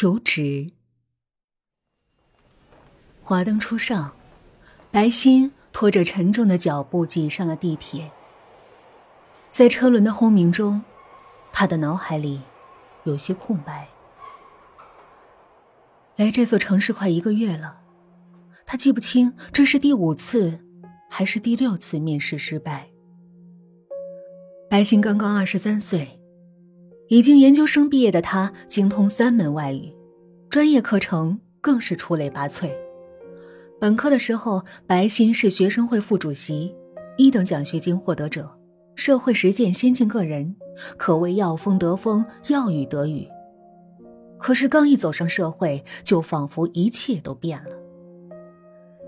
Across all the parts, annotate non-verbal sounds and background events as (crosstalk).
求职。华灯初上，白昕拖着沉重的脚步挤上了地铁。在车轮的轰鸣中，他的脑海里有些空白。来这座城市快一个月了，他记不清这是第五次还是第六次面试失败。白昕刚刚二十三岁，已经研究生毕业的他精通三门外语，专业课程更是出类拔萃。本科的时候，白昕是学生会副主席，一等奖学金获得者。社会实践先进个人，可谓要风得风，要雨得雨。可是刚一走上社会，就仿佛一切都变了。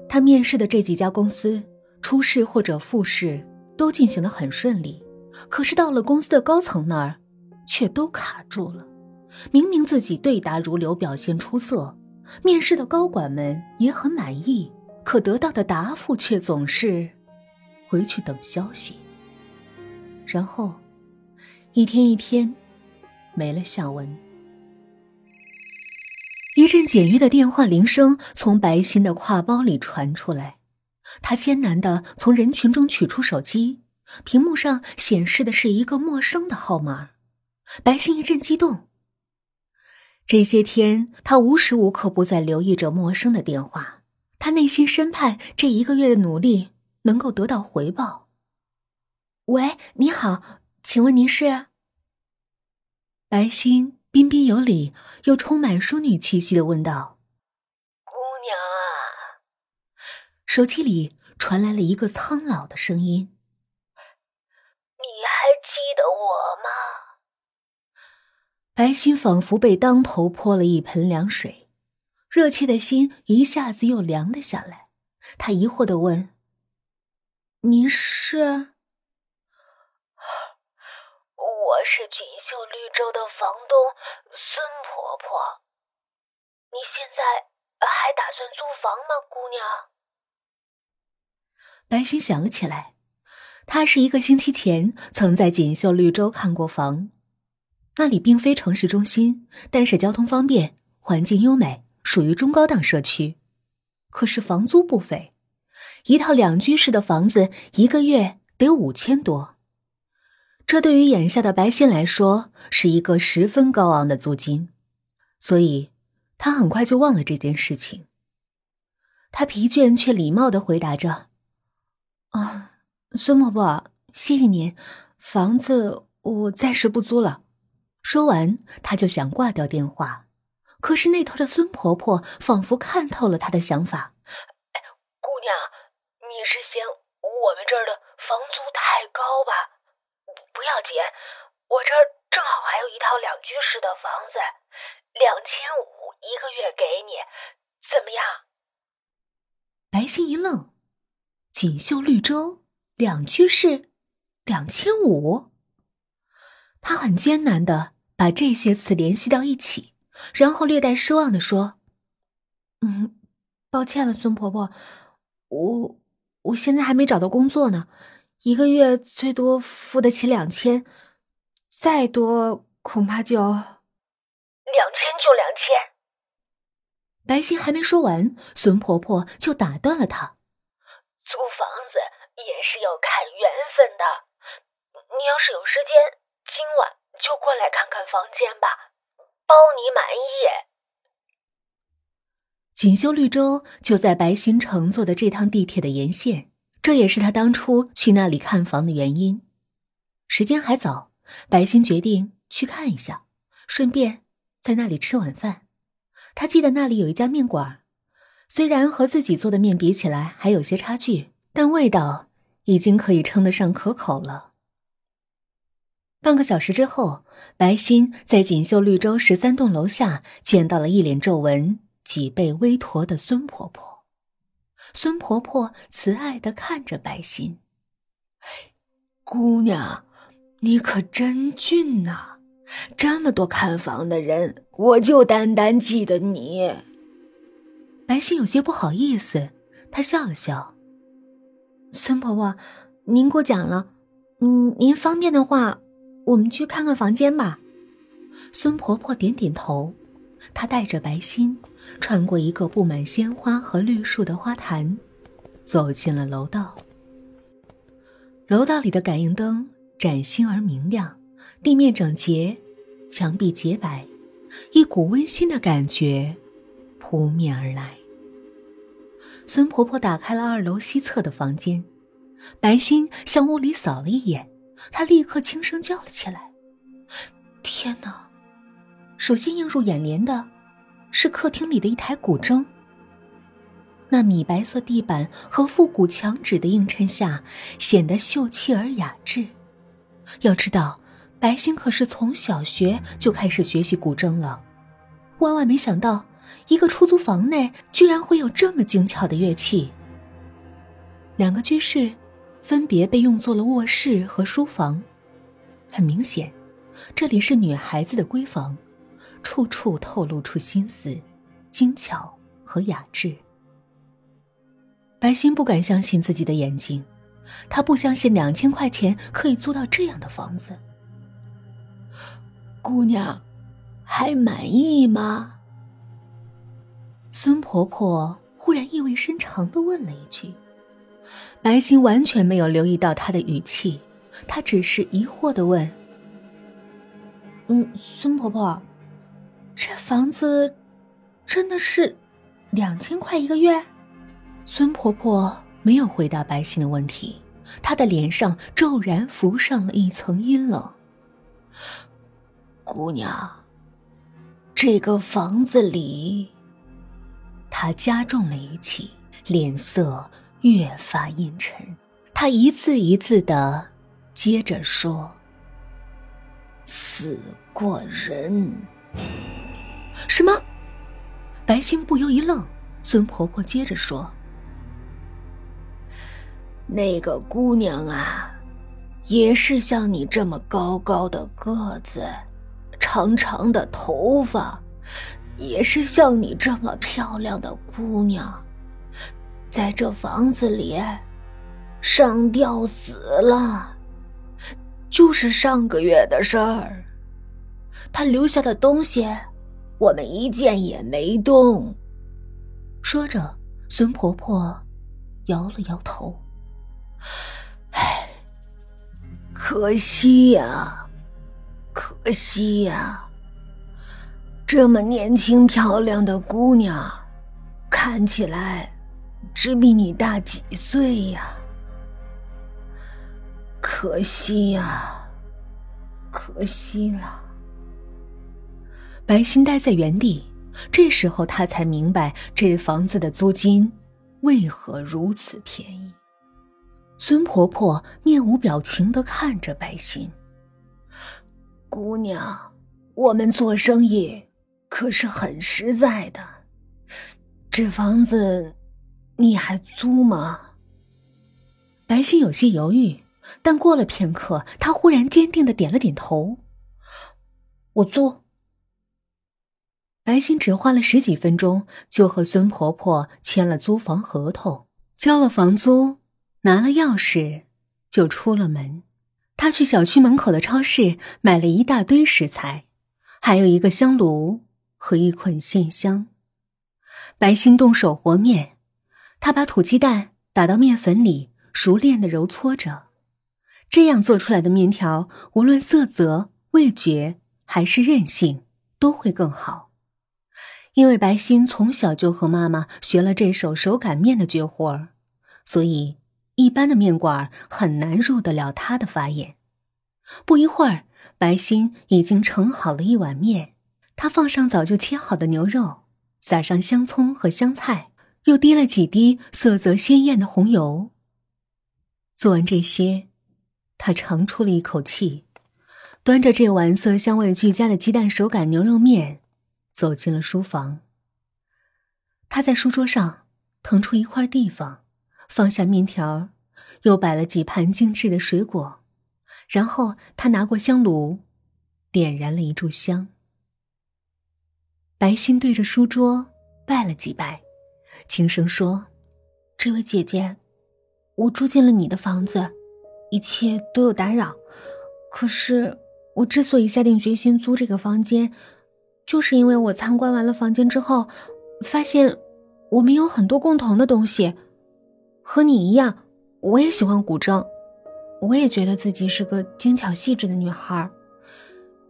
他面试的这几家公司，初试或者复试都进行的很顺利，可是到了公司的高层那儿，却都卡住了。明明自己对答如流，表现出色，面试的高管们也很满意，可得到的答复却总是回去等消息。然后，一天一天，没了下文。一阵简约的电话铃声从白昕的挎包里传出来，他艰难的从人群中取出手机，屏幕上显示的是一个陌生的号码。白昕一阵激动。这些天，他无时无刻不在留意着陌生的电话，他内心深盼这一个月的努力能够得到回报。喂，你好，请问您是？白昕彬彬有礼又充满淑女气息的问道：“姑娘啊。”手机里传来了一个苍老的声音：“你还记得我吗？”白昕仿佛被当头泼了一盆凉水，热切的心一下子又凉了下来。他疑惑的问：“您是？”我是锦绣绿洲的房东孙婆婆，你现在还打算租房吗，姑娘？白昕想了起来，她是一个星期前曾在锦绣绿洲看过房，那里并非城市中心，但是交通方便，环境优美，属于中高档社区。可是房租不菲，一套两居室的房子一个月得五千多。这对于眼下的白昕来说是一个十分高昂的租金，所以他很快就忘了这件事情。他疲倦却礼貌的回答着：“啊，孙伯伯，谢谢您，房子我暂时不租了。”说完，他就想挂掉电话，可是那头的孙婆婆仿佛看透了他的想法：“姑娘，你是嫌我们这儿的房租太高吧？”不要紧，我这儿正好还有一套两居室的房子，两千五一个月给你，怎么样？白昕一愣，锦绣绿洲两居室，两千五。他很艰难的把这些词联系到一起，然后略带失望的说：“嗯，抱歉了，孙婆婆，我我现在还没找到工作呢。”一个月最多付得起两千，再多恐怕就两千就两千。白心还没说完，孙婆婆就打断了她：“租房子也是要看缘分的，你要是有时间，今晚就过来看看房间吧，包你满意。”锦绣绿洲就在白昕乘坐的这趟地铁的沿线。这也是他当初去那里看房的原因。时间还早，白昕决定去看一下，顺便在那里吃晚饭。他记得那里有一家面馆，虽然和自己做的面比起来还有些差距，但味道已经可以称得上可口了。半个小时之后，白昕在锦绣绿洲十三栋楼下见到了一脸皱纹、脊背微驼的孙婆婆。孙婆婆慈爱的看着白昕，姑娘，你可真俊呐！这么多看房的人，我就单单记得你。白昕有些不好意思，她笑了笑。孙婆婆，您过奖了。嗯，您方便的话，我们去看看房间吧。孙婆婆点点头，她带着白心，穿过一个布满鲜花和绿树的花坛，走进了楼道。楼道里的感应灯崭新而明亮，地面整洁，墙壁洁白，一股温馨的感觉扑面而来。孙婆婆打开了二楼西侧的房间，白心向屋里扫了一眼，他立刻轻声叫了起来：“天哪！”首先映入眼帘的，是客厅里的一台古筝。那米白色地板和复古墙纸的映衬下，显得秀气而雅致。要知道，白星可是从小学就开始学习古筝了，万万没想到。一个出租房内居然会有这么精巧的乐器。两个居室分别被用作了卧室和书房，很明显，这里是女孩子的闺房，处处透露出心思、精巧和雅致。白心不敢相信自己的眼睛，她不相信两千块钱可以租到这样的房子。姑娘，还满意吗？孙婆婆忽然意味深长的问了一句：“白心完全没有留意到他的语气，她只是疑惑的问：‘嗯，孙婆婆，这房子真的是两千块一个月？’”孙婆婆没有回答白心的问题，她的脸上骤然浮上了一层阴冷。“姑娘，这个房子里……”他加重了语气，脸色越发阴沉。他一字一字的接着说：“死过人。”什么？白心不由一愣。孙婆婆接着说：“那个姑娘啊，也是像你这么高高的个子，长长的头发。”也是像你这么漂亮的姑娘，在这房子里上吊死了，就是上个月的事儿。他留下的东西，我们一件也没动。说着，孙婆婆摇了摇头：“唉，可惜呀，可惜呀。”这么年轻漂亮的姑娘，看起来只比你大几岁呀！可惜呀，可惜了。白心呆在原地，这时候他才明白这房子的租金为何如此便宜。孙婆婆面无表情的看着白心，姑娘，我们做生意。可是很实在的，这房子你还租吗？白心有些犹豫，但过了片刻，他忽然坚定的点了点头：“我租。”白心只花了十几分钟，就和孙婆婆签了租房合同，交了房租，拿了钥匙，就出了门。他去小区门口的超市买了一大堆食材，还有一个香炉。和一捆线香。白心动手和面，他把土鸡蛋打到面粉里，熟练的揉搓着，这样做出来的面条，无论色泽、味觉还是韧性，都会更好。因为白心从小就和妈妈学了这手手擀面的绝活儿，所以一般的面馆很难入得了他的法眼。不一会儿，白心已经盛好了一碗面。他放上早就切好的牛肉，撒上香葱和香菜，又滴了几滴色泽鲜艳的红油。做完这些，他长出了一口气，端着这碗色香味俱佳的鸡蛋手擀牛肉面，走进了书房。他在书桌上腾出一块地方，放下面条，又摆了几盘精致的水果，然后他拿过香炉，点燃了一炷香。白心对着书桌拜了几拜，轻声说：“这位姐姐，我住进了你的房子，一切都有打扰。可是我之所以下定决心租这个房间，就是因为我参观完了房间之后，发现我们有很多共同的东西。和你一样，我也喜欢古筝，我也觉得自己是个精巧细致的女孩。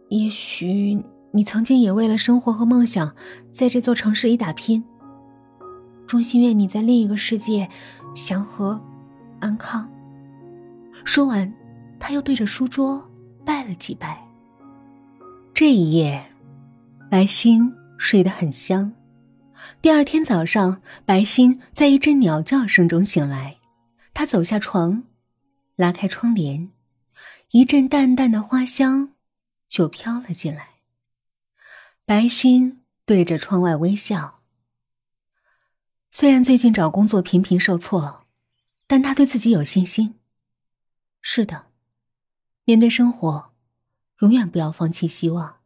也许你曾经也为了生活和梦想，在这座城市里打拼。衷心愿你在另一个世界祥和安康。说完，他又对着书桌拜了几拜。这一夜，白星睡得很香。第二天早上，白星在一阵鸟叫声中醒来。他走下床，拉开窗帘，一阵淡淡的花香就飘了进来。白星对着窗外微笑。虽然最近找工作频频受挫，但他对自己有信心。是的，面对生活，永远不要放弃希望。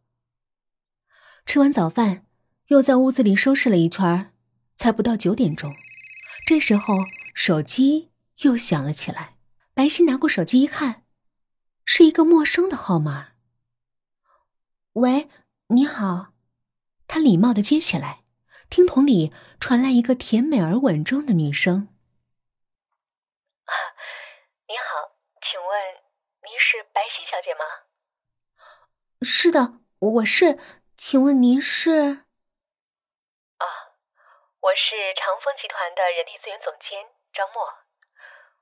吃完早饭，又在屋子里收拾了一圈，才不到九点钟。这时候，手机又响了起来。白昕拿过手机一看，是一个陌生的号码。喂，你好。他礼貌的接起来，听筒里传来一个甜美而稳重的女声。你好，请问您是白昕小姐吗？是的，我是。请问您是？啊，我是长风集团的人力资源总监张默。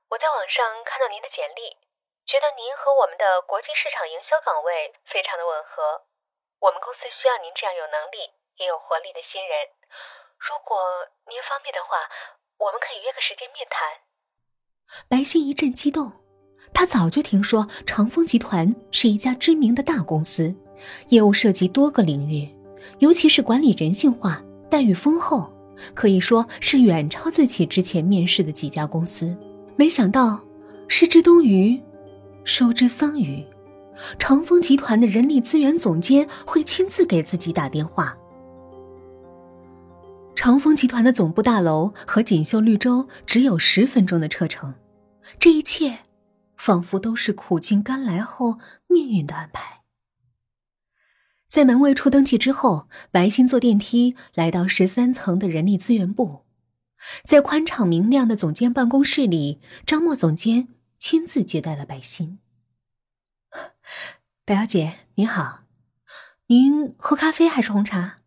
我在网上看到您的简历，觉得您和我们的国际市场营销岗位非常的吻合。我们公司需要您这样有能力也有活力的新人。如果您方便的话，我们可以约个时间面谈。白昕一阵激动。他早就听说长风集团是一家知名的大公司，业务涉及多个领域，尤其是管理人性化、待遇丰厚，可以说是远超自己之前面试的几家公司。没想到，失之东隅，收之桑榆，长风集团的人力资源总监会亲自给自己打电话。长风集团的总部大楼和锦绣绿洲只有十分钟的车程，这一切。仿佛都是苦尽甘来后命运的安排。在门卫处登记之后，白昕坐电梯来到十三层的人力资源部，在宽敞明亮的总监办公室里，张默总监亲自接待了白昕。白小姐您好，您喝咖啡还是红茶？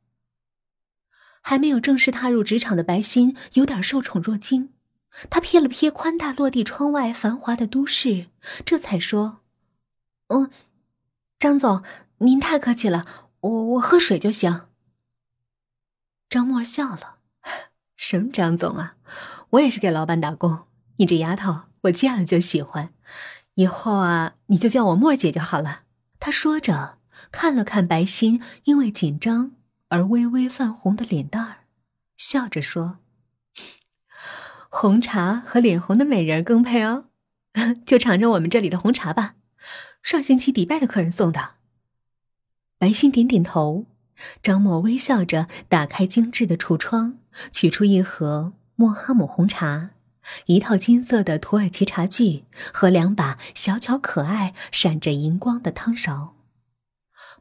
还没有正式踏入职场的白昕有点受宠若惊。他瞥了瞥宽大落地窗外繁华的都市，这才说：“嗯，张总，您太客气了，我我喝水就行。”张默笑了：“ (laughs) 什么张总啊，我也是给老板打工。你这丫头，我见了就喜欢，以后啊，你就叫我默姐就好了。”他说着，看了看白昕因为紧张而微微泛红的脸蛋儿，笑着说。红茶和脸红的美人更配哦，(laughs) 就尝尝我们这里的红茶吧，上星期迪拜的客人送的。白心点点头，张默微笑着打开精致的橱窗，取出一盒莫哈姆红茶，一套金色的土耳其茶具和两把小巧可爱、闪着银光的汤勺。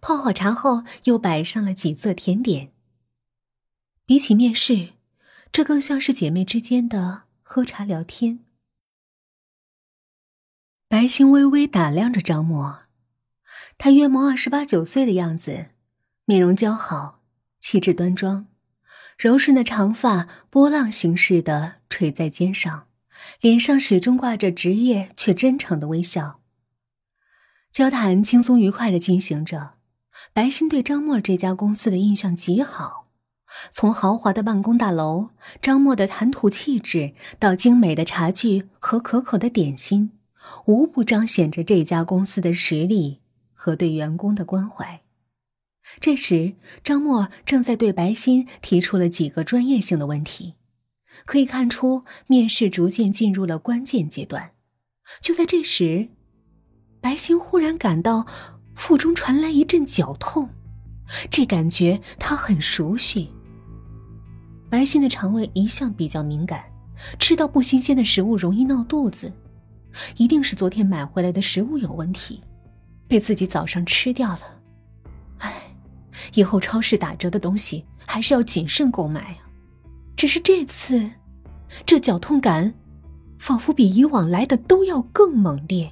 泡好茶后，又摆上了几色甜点。比起面试。这更像是姐妹之间的喝茶聊天。白昕微微打量着张默，他约莫二十八九岁的样子，面容姣好，气质端庄，柔顺的长发波浪形式的垂在肩上，脸上始终挂着职业却真诚的微笑。交谈轻松愉快的进行着，白昕对张默这家公司的印象极好。从豪华的办公大楼、张默的谈吐气质，到精美的茶具和可口的点心，无不彰显着这家公司的实力和对员工的关怀。这时，张默正在对白昕提出了几个专业性的问题，可以看出面试逐渐进入了关键阶段。就在这时，白昕忽然感到腹中传来一阵绞痛，这感觉他很熟悉。白昕的肠胃一向比较敏感，吃到不新鲜的食物容易闹肚子，一定是昨天买回来的食物有问题，被自己早上吃掉了。唉，以后超市打折的东西还是要谨慎购买啊。只是这次，这绞痛感，仿佛比以往来的都要更猛烈。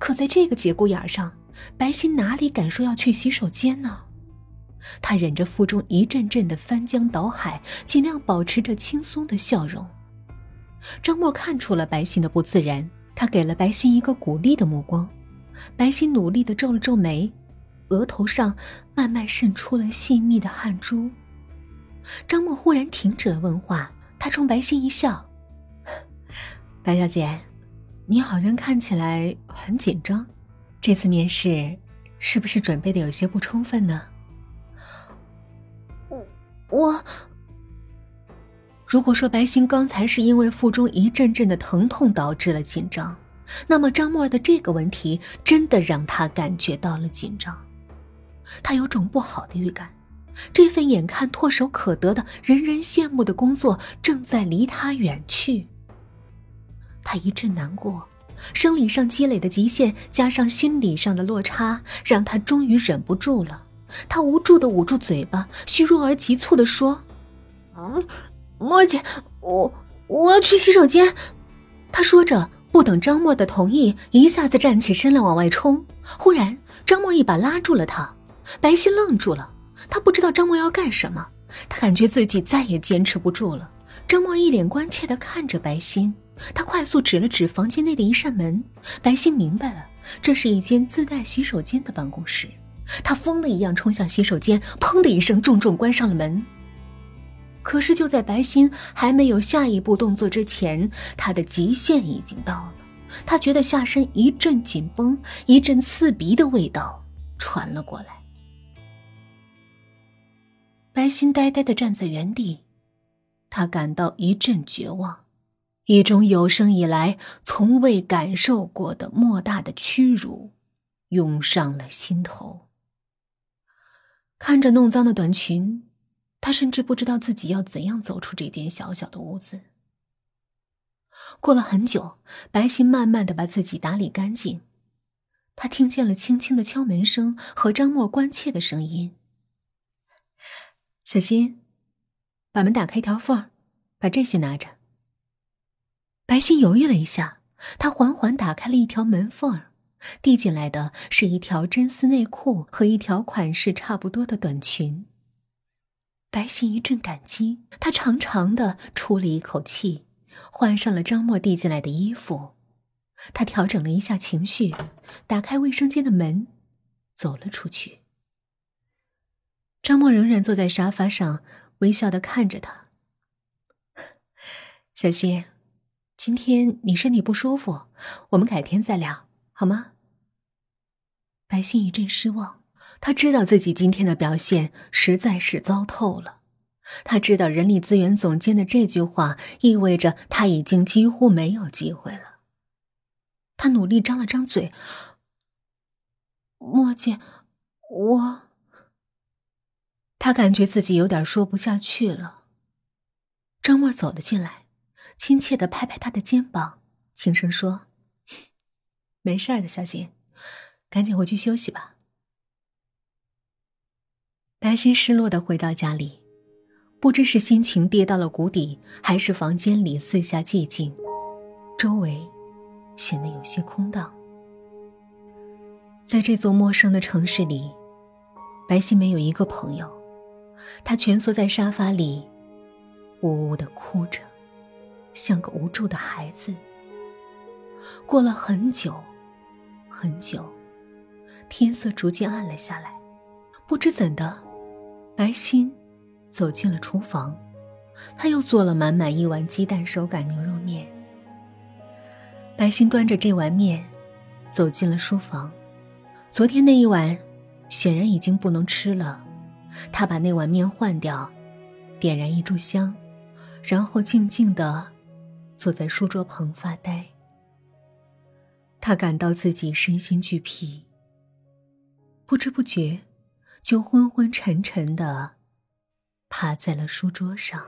可在这个节骨眼上，白昕哪里敢说要去洗手间呢？他忍着腹中一阵阵的翻江倒海，尽量保持着轻松的笑容。张默看出了白昕的不自然，他给了白昕一个鼓励的目光。白昕努力的皱了皱眉，额头上慢慢渗出了细密的汗珠。张默忽然停止了问话，他冲白昕一笑：“ (laughs) 白小姐，你好像看起来很紧张，这次面试是不是准备的有些不充分呢？”我我。如果说白星刚才是因为腹中一阵阵的疼痛导致了紧张，那么张默的这个问题真的让他感觉到了紧张。他有种不好的预感，这份眼看唾手可得的人人羡慕的工作正在离他远去。他一阵难过，生理上积累的极限加上心理上的落差，让他终于忍不住了。他无助的捂住嘴巴，虚弱而急促的说：“嗯。”莫姐，我我要去洗手间。他说着，不等张默的同意，一下子站起身来往外冲。忽然，张默一把拉住了他，白昕愣住了。他不知道张默要干什么，他感觉自己再也坚持不住了。张默一脸关切的看着白昕，他快速指了指房间内的一扇门。白昕明白了，这是一间自带洗手间的办公室。他疯了一样冲向洗手间，砰的一声，重重关上了门。可是，就在白昕还没有下一步动作之前，他的极限已经到了。他觉得下身一阵紧绷，一阵刺鼻的味道传了过来。白昕呆呆的站在原地，他感到一阵绝望，一种有生以来从未感受过的莫大的屈辱涌上了心头。看着弄脏的短裙。他甚至不知道自己要怎样走出这间小小的屋子。过了很久，白昕慢慢的把自己打理干净。他听见了轻轻的敲门声和张默关切的声音：“小新，把门打开一条缝把这些拿着。”白昕犹豫了一下，他缓缓打开了一条门缝递进来的是一条真丝内裤和一条款式差不多的短裙。白昕一阵感激，她长长的出了一口气，换上了张默递进来的衣服。她调整了一下情绪，打开卫生间的门，走了出去。张默仍然坐在沙发上，微笑的看着他。(laughs) 小新，今天你身体不舒服，我们改天再聊，好吗？白昕一阵失望。他知道自己今天的表现实在是糟透了，他知道人力资源总监的这句话意味着他已经几乎没有机会了。他努力张了张嘴：“莫姐，我……”他感觉自己有点说不下去了。张默走了进来，亲切的拍拍他的肩膀，轻声说：“没事的，小新，赶紧回去休息吧。”白昕失落的回到家里，不知是心情跌到了谷底，还是房间里四下寂静，周围显得有些空荡。在这座陌生的城市里，白昕没有一个朋友，她蜷缩在沙发里，呜呜的哭着，像个无助的孩子。过了很久，很久，天色逐渐暗了下来，不知怎的。白昕走进了厨房，他又做了满满一碗鸡蛋手擀牛肉面。白昕端着这碗面走进了书房，昨天那一碗显然已经不能吃了，他把那碗面换掉，点燃一炷香，然后静静的坐在书桌旁发呆。他感到自己身心俱疲，不知不觉。就昏昏沉沉的趴在了书桌上。